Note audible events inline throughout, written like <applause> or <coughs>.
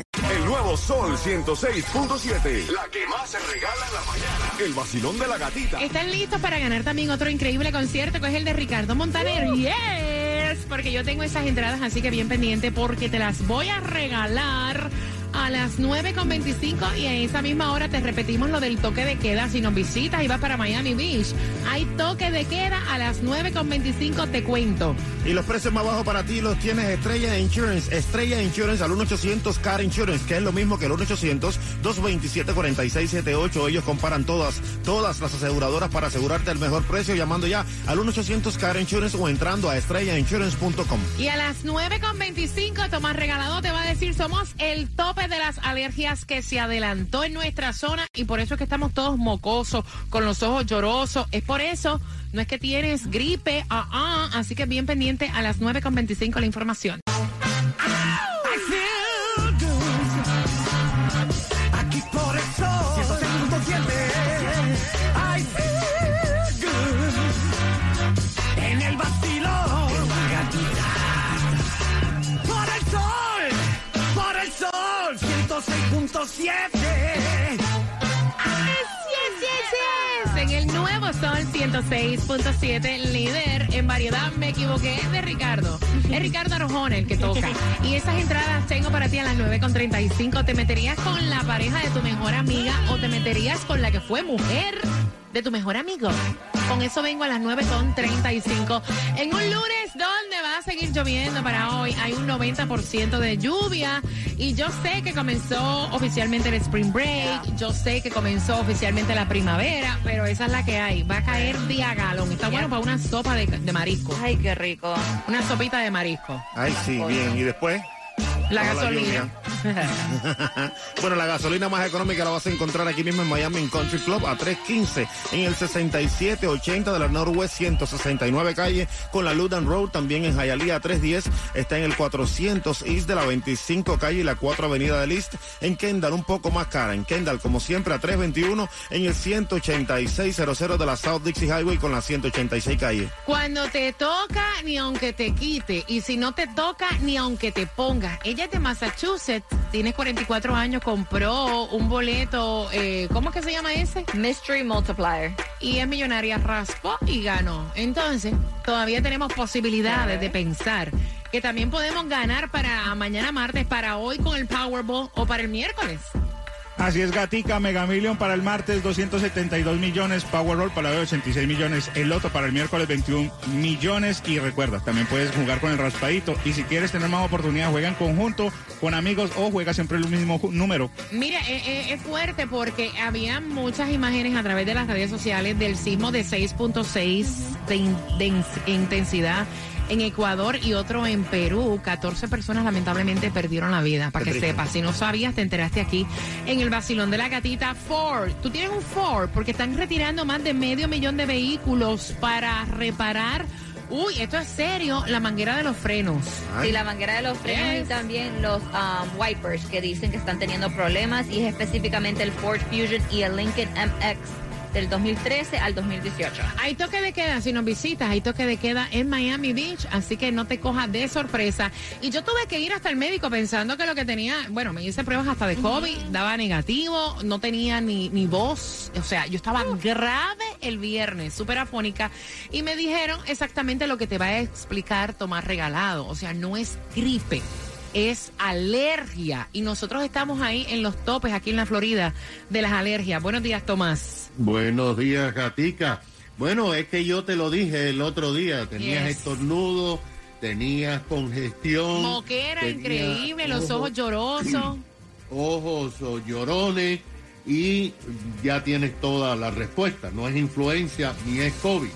El nuevo Sol 106.7. La que más se regala en la mañana. El vacilón de la gatita. ¿Están listos para ganar también otro increíble concierto que es el de Ricardo Montaner? Yes, porque yo tengo esas entradas, así que bien pendiente porque te las voy a regalar a las 9.25 y a esa misma hora te repetimos lo del toque de queda. Si nos visitas y vas para Miami Beach, hay toque de queda a las 9.25, te cuento. Y los precios más bajos para ti los tienes Estrella Insurance. Estrella Insurance al 1-800 Car Insurance, que es lo mismo que el 1-800-227-4678. Ellos comparan todas, todas las aseguradoras para asegurarte el mejor precio llamando ya al 1-800 Car Insurance o entrando a estrellainsurance.com. Y a las 9.25, Tomás Regalado te va a decir, somos el tope de las alergias que se adelantó en nuestra zona y por eso es que estamos todos mocosos, con los ojos llorosos. Es por eso, no es que tienes gripe, ah, ah, así que bien pendiente a las 9.25 la información. Aquí 106.7, líder en variedad, me equivoqué, es de Ricardo. Es Ricardo Arjona el que toca. <laughs> Y esas entradas tengo para ti a las 9.35. ¿Te meterías con la pareja de tu mejor amiga o te meterías con la que fue mujer de tu mejor amigo? Con eso vengo a las 9.35. En un lunes donde va a seguir lloviendo para hoy, hay un 90% de lluvia. Y yo sé que comenzó oficialmente el Spring Break, yo sé que comenzó oficialmente la primavera, pero esa es la que hay. Va a caer día galón. Está bueno para una sopa de, de marisco. Ay, qué rico. Una sopita de marisco. Ay, sí, bien. ¿Y después? La gasolina. <laughs> bueno, la gasolina más económica la vas a encontrar aquí mismo en Miami en Country Club a 315 en el 6780 de la Northwest 169 calle con la Ludan Road. También en Hialeah 310 está en el 400 East de la 25 calle y la 4 avenida del East. En Kendall un poco más cara. En Kendall como siempre a 321 en el 18600 de la South Dixie Highway con la 186 calle. Cuando te toca, ni aunque te quite. Y si no te toca, ni aunque te ponga. Ella es de Massachusetts, tiene 44 años, compró un boleto, eh, ¿cómo es que se llama ese? Mystery Multiplier. Y es millonaria, raspó y ganó. Entonces, todavía tenemos posibilidades de pensar que también podemos ganar para mañana martes, para hoy con el Powerball o para el miércoles. Así es, Gatica, Mega Million para el martes 272 millones, Powerball para hoy 86 millones, el Loto para el miércoles 21 millones y recuerda, también puedes jugar con el raspadito y si quieres tener más oportunidad, juega en conjunto con amigos o juega siempre el mismo número. Mira, eh, eh, es fuerte porque había muchas imágenes a través de las redes sociales del sismo de 6.6 de, in- de in- intensidad en Ecuador y otro en Perú. 14 personas lamentablemente perdieron la vida, para Qué que sepas. Si no sabías, te enteraste aquí en el vacilón de la gatita Ford. Tú tienes un Ford porque están retirando más de medio millón de vehículos para reparar. Uy, esto es serio, la manguera de los frenos. Ay. Sí, la manguera de los frenos Yes. y también los um, wipers que dicen que están teniendo problemas y es específicamente el Ford Fusion y el Lincoln MX del 2013 al 2018. Hay toque de queda, si nos visitas, hay toque de queda en Miami Beach, así que no te cojas de sorpresa. Y yo tuve que ir hasta el médico pensando que lo que tenía, bueno, me hice pruebas hasta de COVID, daba negativo, no tenía ni, ni voz, o sea, yo estaba grave el viernes, súper afónica, y me dijeron exactamente lo que te va a explicar Tomás Regalado, o sea, no es gripe. Es alergia y nosotros estamos ahí en los topes aquí en la Florida de las alergias. Buenos días, Tomás. Buenos días, Gatica. Bueno, es que yo te lo dije el otro día, tenías Yes. estornudo, tenías congestión. Moquera tenías increíble, los ojos llorosos. <clears throat> ojos o llorones y ya tienes toda la respuesta. No es influencia ni es COVID.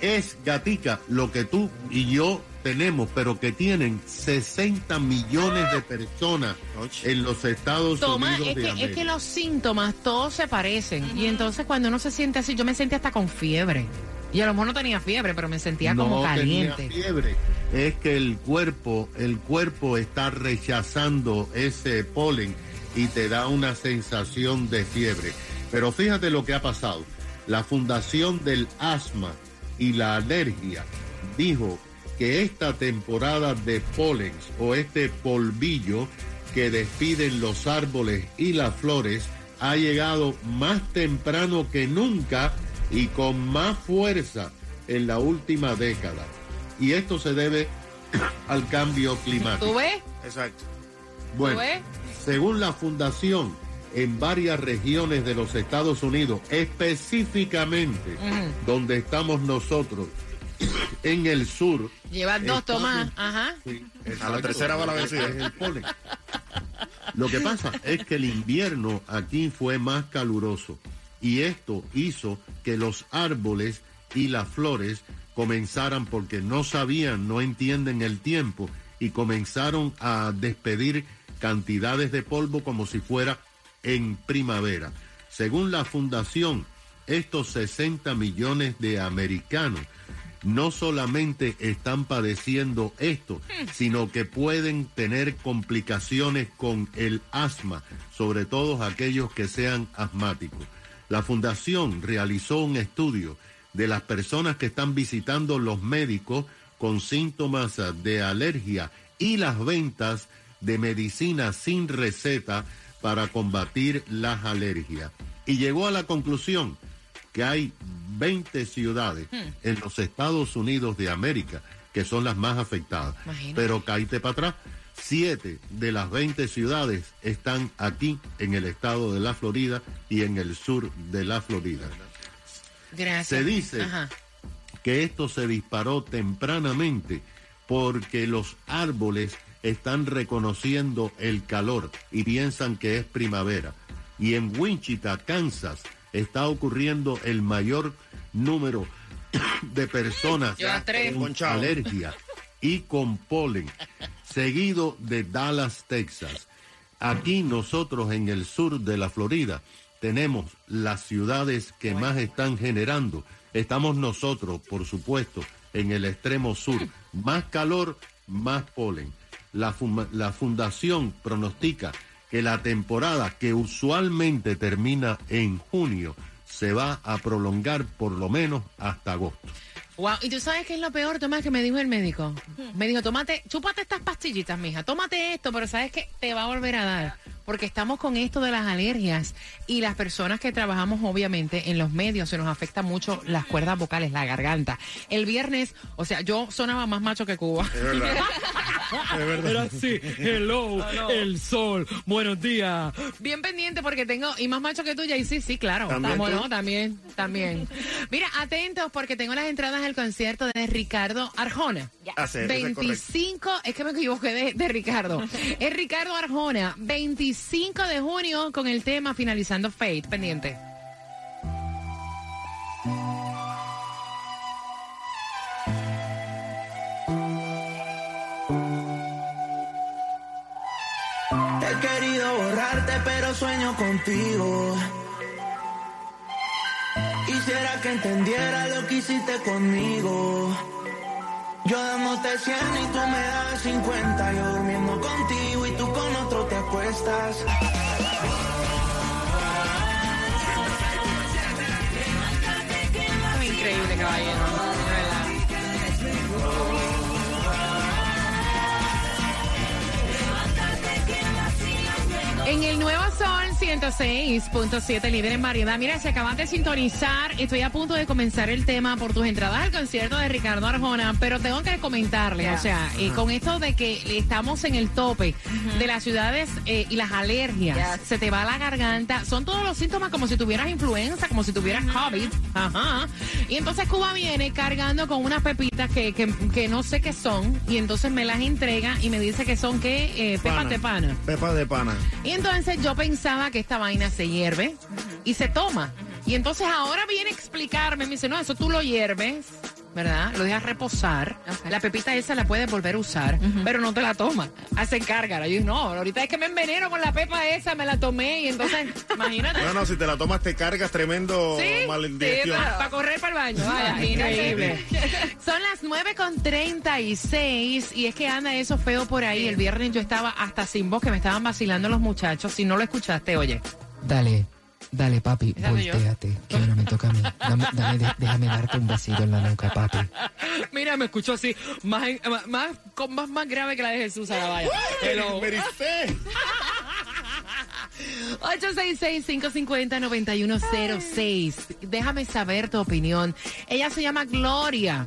Es gatica lo que tú y yo tenemos, pero que tienen 60 millones de personas en los Estados Toma, Unidos es de que, América. es que los síntomas todos se parecen. Y entonces cuando uno se siente así, yo me sentí hasta con fiebre. Y a lo mejor no tenía fiebre, pero me sentía como no tenía caliente. fiebre. Es que el cuerpo, el cuerpo está rechazando ese polen y te da una sensación de fiebre. Pero fíjate lo que ha pasado. La Fundación del Asma y la Alergia dijo que esta temporada de polen o este polvillo que despiden los árboles y las flores ha llegado más temprano que nunca y con más fuerza en la última década. Y esto se debe <coughs> al cambio climático. ¿Tú ves? Exacto. Bueno, ves? según la fundación, en varias regiones de los Estados Unidos, específicamente donde estamos nosotros, en el sur. Llevas dos, Tomás. Ajá. Sí, A la tercera va la es vencida. el polen. Lo que pasa es que el invierno aquí fue más caluroso y esto hizo que los árboles y las flores comenzaran porque no sabían, no entienden el tiempo y comenzaron a despedir cantidades de polvo como si fuera en primavera. Según la fundación, estos 60 millones de americanos no solamente están padeciendo esto, sino que pueden tener complicaciones con el asma, sobre todo aquellos que sean asmáticos. La fundación realizó un estudio de las personas que están visitando los médicos con síntomas de alergia y las ventas de medicina sin receta para combatir las alergias. Y llegó a la conclusión que hay 20 ciudades en los Estados Unidos de América que son las más afectadas. Imagínate. Pero caíte para atrás. Siete de las 20 ciudades están aquí en el estado de la Florida y en el sur de la Florida. Gracias. Se dice Ajá. que esto se disparó tempranamente porque los árboles están reconociendo el calor y piensan que es primavera. Y en Wichita, Kansas, está ocurriendo el mayor número de personas con alergia y con polen, seguido de Dallas, Texas. Aquí nosotros en el sur de la Florida tenemos las ciudades que más están generando. Estamos nosotros, por supuesto, en el extremo sur. Más calor, más polen. La, fuma- la fundación pronostica que la temporada que usualmente termina en junio se va a prolongar por lo menos hasta agosto. Wow, y tú sabes qué es lo peor, Tomás, que me dijo el médico. Me dijo, tómate, chúpate estas pastillitas, mija, tómate esto, pero sabes que te va a volver a dar. Porque estamos con esto de las alergias y las personas que trabajamos, obviamente, en los medios, se nos afecta mucho las cuerdas vocales, la garganta. El viernes, o sea, yo sonaba más macho que Cuba. Es verdad. <laughs> es verdad. Era así, hello, el sol, buenos días. Bien pendiente porque tengo, y más macho que tú, y sí, sí, claro. ¿También. También, también. Mira, atentos porque tengo las entradas al concierto de Ricardo Arjona. Es correcto. 25, es que me equivoqué de, de Ricardo. Es Ricardo Arjona, 25 de junio con el tema Finalizando Fate, pendiente. He querido borrarte, pero sueño contigo. Quisiera que entendiera lo que hiciste conmigo. Yo dándote 100 y tú me das 50. Yo durmiendo contigo y tú 106.7, líder en variedad. Mira, si acabas de sintonizar, estoy a punto de comenzar el tema por tus entradas al concierto de Ricardo Arjona, pero tengo que comentarle, o sea, eh, con esto de que estamos en el tope de las ciudades eh, y las alergias, se te va la garganta, son todos los síntomas como si tuvieras influenza, como si tuvieras COVID. Ajá. Y entonces Cuba viene cargando con unas pepitas que, que, que no sé qué son, y entonces me las entrega y me dice que son que pepas Pana. de pana. Pepa de pana. Y entonces yo pensaba que esta vaina se hierve y se toma. Y entonces ahora viene a explicarme, me dice, no, eso tú lo hierves, ¿verdad? Lo dejas reposar. La pepita esa la puedes volver a usar, pero no te la tomas. Hacen carga. Yo no, ahorita es que me enveneno con la pepa esa, me la tomé y entonces, <laughs> imagínate. No, no, si te la tomas te cargas tremendo Sí, para correr para el baño. Vaya, increíble. <laughs> Son las 9 con 36 y es que anda eso feo por ahí. El viernes yo estaba hasta sin voz que me estaban vacilando los muchachos. Si no lo escuchaste, oye. Dale, dale, papi, volteate, que ahora me toca a mí. Dame, dame, de- déjame darte un besito en la nuca, papi. <laughs> Mira, me escuchó así, más, más, más, con- más, más grave que la de Jesús. Me ericé. 866-550-9106. Déjame saber tu opinión. Ella se llama Gloria.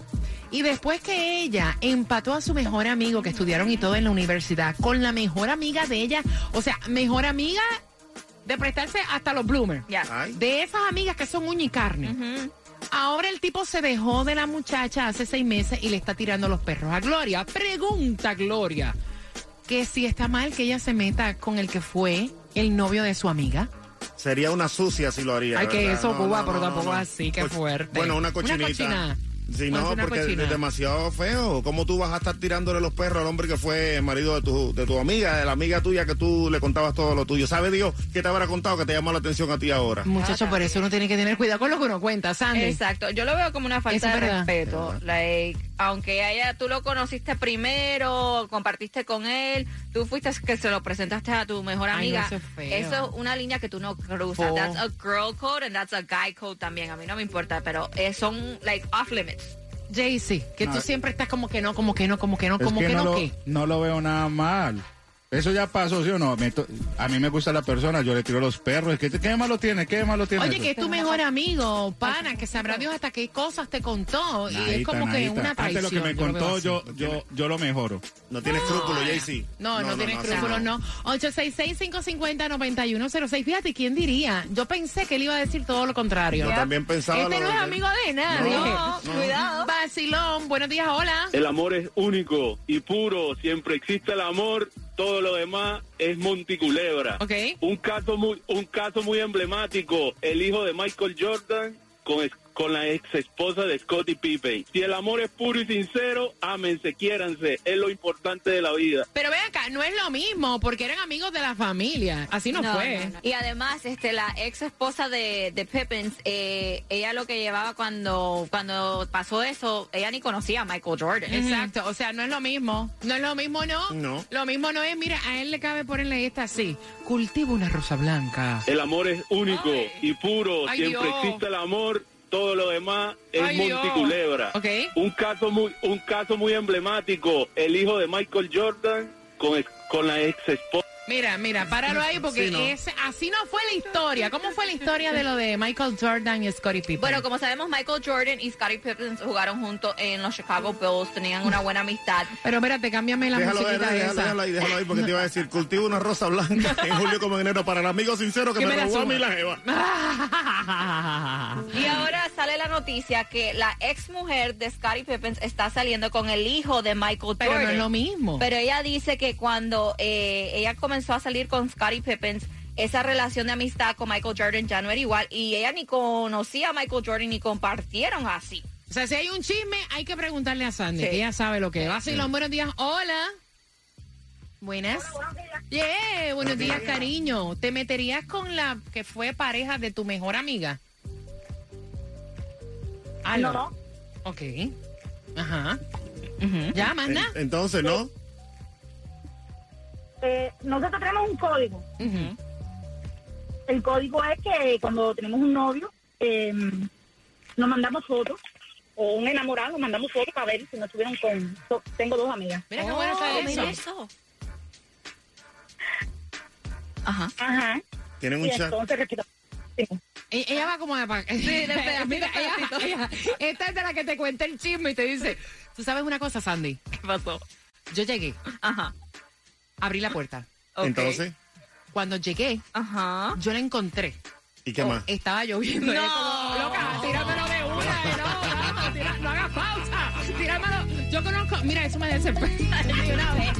Y después que ella empató a su mejor amigo, que estudiaron y todo en la universidad, con la mejor amiga de ella, o sea, mejor amiga de prestarse hasta los bloomers. De esas amigas que son uña y carne. Ahora el tipo se dejó de la muchacha hace seis meses y le está tirando los perros a Gloria. Pregunta Gloria que si está mal que ella se meta con el que fue el novio de su amiga. Sería una sucia si lo haría. Ay, que eso, No, Cuba, no, pero no, tampoco no. así, qué Pues, fuerte. Bueno, una cochinita. cochinada. Sí, Puede no, porque es demasiado feo. ¿Cómo tú vas a estar tirándole los perros al hombre que fue marido de tu, de tu amiga, de la amiga tuya que tú le contabas todo lo tuyo? ¿Sabe Dios qué te habrá contado que te llamó la atención a ti ahora? Muchacho, por eso uno tiene que tener cuidado con lo que uno cuenta, Sandy. Exacto, yo lo veo como una falta es de verdad. respeto. Like, aunque a ella tú lo conociste primero, compartiste con él, tú fuiste que se lo presentaste a tu mejor Ay, no, amiga. eso es feo. Eso es una línea que tú no cruzas. Po. That's a girl code and that's a guy code también. A mí no me importa, pero eh, son like off limits. Jaycee, que tú No. siempre estás como que no, como que no, como que no, Es como que, no, lo, ¿qué? no lo veo nada mal. Eso ya pasó, ¿sí o no? Me a mí me gusta la persona, yo le tiro los perros. ¿Qué, qué malo tiene? ¿Qué malo tiene? Oye, eso? que es tu mejor amigo, pana, que sabrá Dios hasta qué cosas te contó. y es Nadita, como que una Antes traición. lo que me yo lo veo contó, yo, yo, yo lo mejoro. No tiene escrúpulos, Jaycee. No, no, tiene así escrúpulos, no. 866-550-9106. Fíjate, ¿quién diría? Yo pensé que él iba a decir todo lo contrario. Yo también pensaba Este lo no es de- amigo de nadie. No, cuidado. Vacilón, buenos días, hola. El amor es único y puro. Siempre existe el amor. Todo lo demás es monticulebra. Ok. Un caso muy, un caso muy emblemático. El hijo de Michael Jordan con, con la ex esposa de Scottie Pippen. Si el amor es puro y sincero, ámense, quiéranse. Es lo importante de la vida. Pero ven acá, no es lo mismo, porque eran amigos de la familia. Así no, fue. no, no. Y además, este, la ex esposa de, de Pippins, eh, ella lo que llevaba cuando, cuando pasó eso, ella ni conocía a Michael Jordan. Exacto, o sea, no es lo mismo. No es lo mismo, ¿no? No. Lo mismo no es, mira, a él le cabe ponerle esta así. Cultiva una rosa blanca. El amor es único Ay. y puro. Ay, Siempre Dios. existe el amor. Todo lo demás es Ay, monticulebra. Ok. Un caso muy, un caso muy emblemático. El hijo de Michael Jordan con, con la ex esposa. Mira, mira, páralo ahí porque Sí, no. es, así no fue la historia. ¿Cómo fue la historia de lo de Michael Jordan y Scottie Pippen? Bueno, como sabemos, Michael Jordan y Scottie Pippen jugaron juntos en los Chicago Bulls, tenían una buena amistad. Pero espérate, cámbiame la Déjalo, ahí, musiquita déjalo, esa. déjalo ahí, déjalo ahí, porque te iba a decir, cultivo una rosa blanca <laughs> en julio como en enero para el amigo sincero que Que me, me robó a mí la jeva. <laughs> Y ahora sale la noticia que la ex mujer de Scottie Pippen está saliendo con el hijo de Michael Pero Jordan. no es lo mismo. Pero ella dice que cuando eh, ella comenzó a salir con Scottie Pippen, esa relación de amistad con Michael Jordan ya no era igual y ella ni conocía a Michael Jordan ni compartieron así. O sea, si hay un chisme, hay que preguntarle a Sandy, Sí. que ella sabe lo que es. Vacilón, buenos días. Hola. Buenas. Yeah, buenos días, cariño. ¿Te meterías con la que fue pareja de tu mejor amiga? ¿Aló? No. Ok. Ajá. Ya, más nada. entonces, ¿no? Eh, nosotros tenemos un código. El código es que cuando tenemos un novio, eh, nos mandamos fotos, o un enamorado, nos mandamos fotos para ver si nos estuvieron con... so- tengo dos amigas. Mira qué bueno está Oh, eso. mira eso. Ajá. Ajá. Tienen un Y chat. entonces, sí. E- Ella va como de... pa- <laughs> Mira, ella, ella- esta es de la que te cuenta el chisme y te dice, ¿tú sabes una cosa, Sandy? ¿Qué pasó? Yo llegué, Ajá. Abrí la puerta. Entonces, Cuando llegué, Ajá. yo la encontré. ¿y qué más? Estaba lloviendo. No. Como, loca, tíramelo de una. No, no, tira- no hagas pausa. Tíramelo. Yo conozco. Mira, eso me desespera <laughs> de una vez.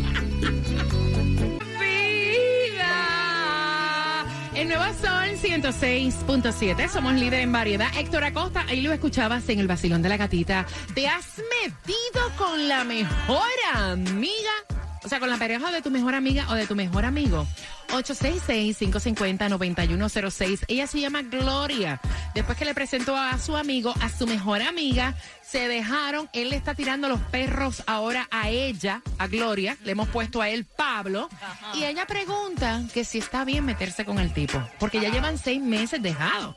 Vida. El nuevo Sol 106.7. Somos líder en variedad. Héctor Acosta, ahí lo escuchabas en el vacilón de la gatita. ¿Te has metido con la mejor amiga? O sea, con la pareja de tu mejor amiga o de tu mejor amigo. 866-550-9106. Ella se llama Gloria. Después que le presentó a su amigo, a su mejor amiga, se dejaron. Él le está tirando los perros ahora a ella, a Gloria. Le hemos puesto a él Pablo. Y ella pregunta que si está bien meterse con el tipo. Porque ya llevan seis meses dejados.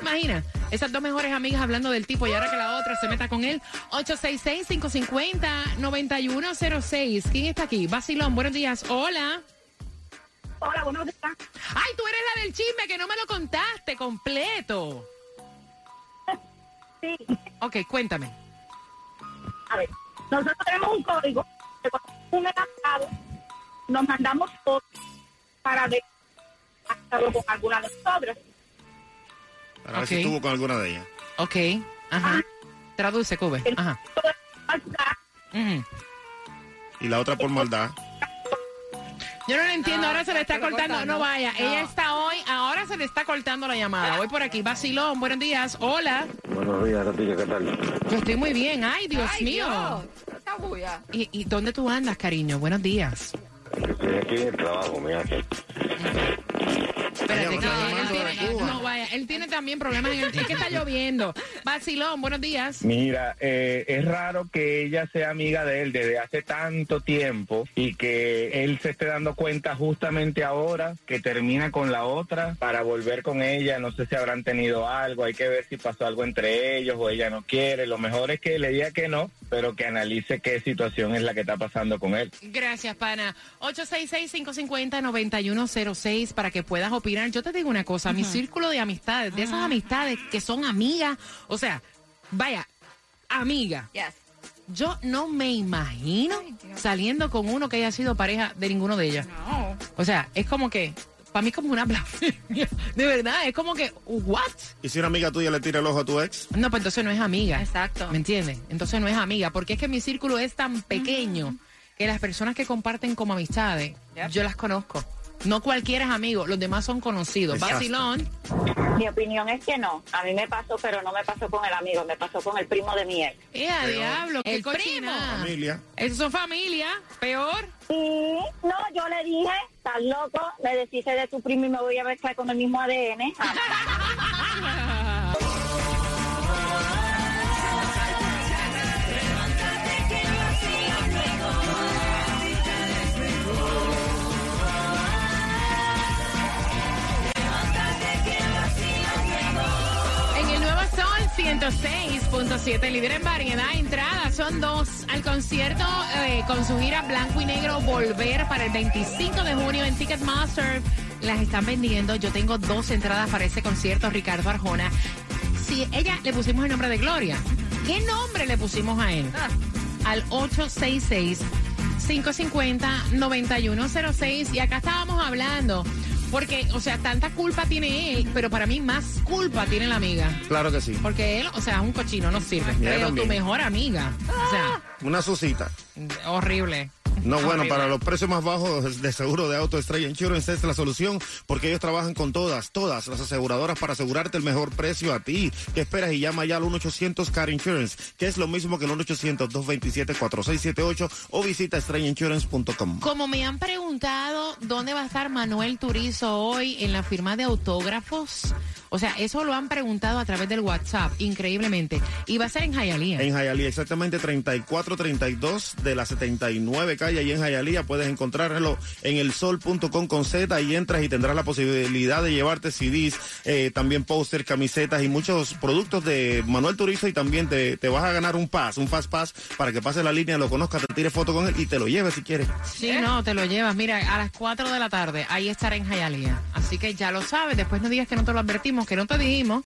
Imagina, esas dos mejores amigas hablando del tipo y ahora que la otra se meta con él. 866-550-9106. ¿Quién está aquí? Basilón, buenos días. Hola. Hola, buenos días. Ay, tú eres la del chisme que no me lo contaste completo. <laughs> Sí. Ok, cuéntame. A ver, nosotros tenemos un código un enamorado nos mandamos fotos para ver hasta con alguna de nosotras. Para ver si estuvo con alguna de ellas. Ok, ajá. Traduce, Cube. Ajá. Y la otra por maldad. Yo no lo entiendo, No, ahora se le está cortando. corta, No no. vaya, No. ella está hoy, ahora se le está cortando la llamada. Voy por aquí, Basilón, buenos días. Hola. Buenos días, Gatilla, ¿qué tal? Yo estoy muy bien. Ay, Dios Ay, mío. Dios. ¿Y, ¿Y dónde tú andas, cariño? Buenos días. Yo estoy aquí en el trabajo, mira. Espérate, está él tiene, no vaya, él tiene también problemas en el, es que está lloviendo. Basilón, buenos días. Mira, eh, es raro que ella sea amiga de él desde hace tanto tiempo y que él se esté dando cuenta justamente ahora que termina con la otra para volver con ella. No sé si habrán tenido algo, hay que ver si pasó algo entre ellos o ella no quiere. Lo mejor es que le diga que no, pero que analice qué situación es la que está pasando con él. Gracias, pana. 866-550-9106 para que puedas opinar. Yo te digo una cosa, mi círculo de amistades, de esas amistades que son amigas, o sea, vaya, amiga. Yes. Yo no me imagino saliendo con uno que haya sido pareja de ninguno de ellas. No. O sea, es como que, para mí es como una <laughs> blasfemia. De verdad, es como que, ¿what? ¿Y si una amiga tuya le tira el ojo a tu ex? No, pues entonces no es amiga. Exacto. ¿Me entiendes? Entonces no es amiga, porque es que mi círculo es tan pequeño que las personas que comparten como amistades, Yep. yo las conozco. No cualquiera es amigo, los demás son conocidos. Vacilón. Mi opinión es que no. A mí me pasó, pero no me pasó con el amigo, me pasó con el primo de mi ex. ¡Eh, a diablo! ¡Qué El cochina! Familia. Esos son familia. Peor. Y no, yo le dije, estás loco, me deshice de tu primo y me voy a mezclar con el mismo ADN. <laughs> 106.7, líder en variedad, entradas son dos al concierto eh, con su gira Blanco y Negro Volver para el 25 de junio en Ticketmaster. Las están vendiendo. Yo tengo dos entradas para ese concierto, Ricardo Arjona. Si ella le pusimos el nombre de Gloria, ¿qué nombre le pusimos a él? Al 866 550-9106. Y acá estábamos hablando, porque, o sea, tanta culpa tiene él, pero para mí más culpa tiene la amiga. Claro que sí. Porque él, o sea, es un cochino, no sirve. Pero tu mejor amiga. O sea, Una susita. horrible. No, bueno, Horrible. para los precios más bajos de seguro de auto Estrella Insurance es la solución porque ellos trabajan con todas, todas las aseguradoras para asegurarte el mejor precio a ti. ¿Qué esperas? Y llama ya al 1-800 Car Insurance, que es lo mismo que el 1-800-227-4678 o visita estrellainsurance.com. Como me han preguntado dónde va a estar Manuel Turizo hoy en la firma de autógrafos, o sea, eso lo han preguntado a través del WhatsApp, increíblemente. Y va a ser en Hialeah. En Hialeah, exactamente 3432 de la 79 calle, ahí en Hialeah puedes encontrarlo en el sol.com con Z y entras y tendrás la posibilidad de llevarte CDs, eh, también póster, camisetas y muchos productos de Manuel Turizo y también te, te vas a ganar un pass, un fast pass para que pases la línea, lo conozcas, te tires foto con él y te lo lleves si quieres. Sí, no, te lo llevas. Mira, a las 4 de la tarde, ahí estará en Hialeah. Así que ya lo sabes. Después no digas que no te lo advertimos, que no te dijimos.